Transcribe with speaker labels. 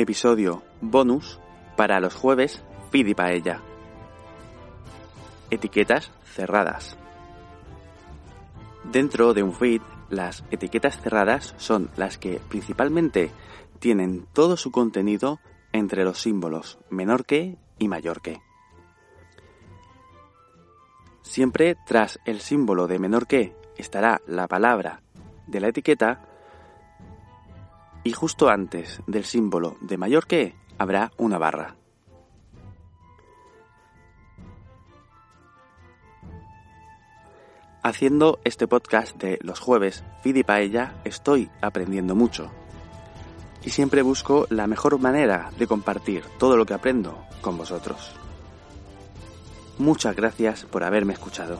Speaker 1: Episodio bonus para los jueves Pidi Paella. Etiquetas cerradas. Dentro de un feed, las etiquetas cerradas son las que principalmente tienen todo su contenido entre los símbolos menor que y mayor que. Siempre tras el símbolo de menor que estará la palabra de la etiqueta y justo antes del símbolo de mayor que habrá una barra. Haciendo este podcast de los jueves, Fidi Paella, estoy aprendiendo mucho. Y siempre busco la mejor manera de compartir todo lo que aprendo con vosotros. Muchas gracias por haberme escuchado.